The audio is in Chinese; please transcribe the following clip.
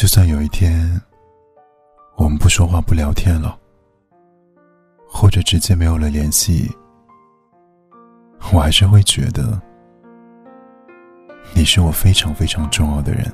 就算有一天我们不说话不聊天了或者直接没有了联系我还是会觉得你是我非常非常重要的人。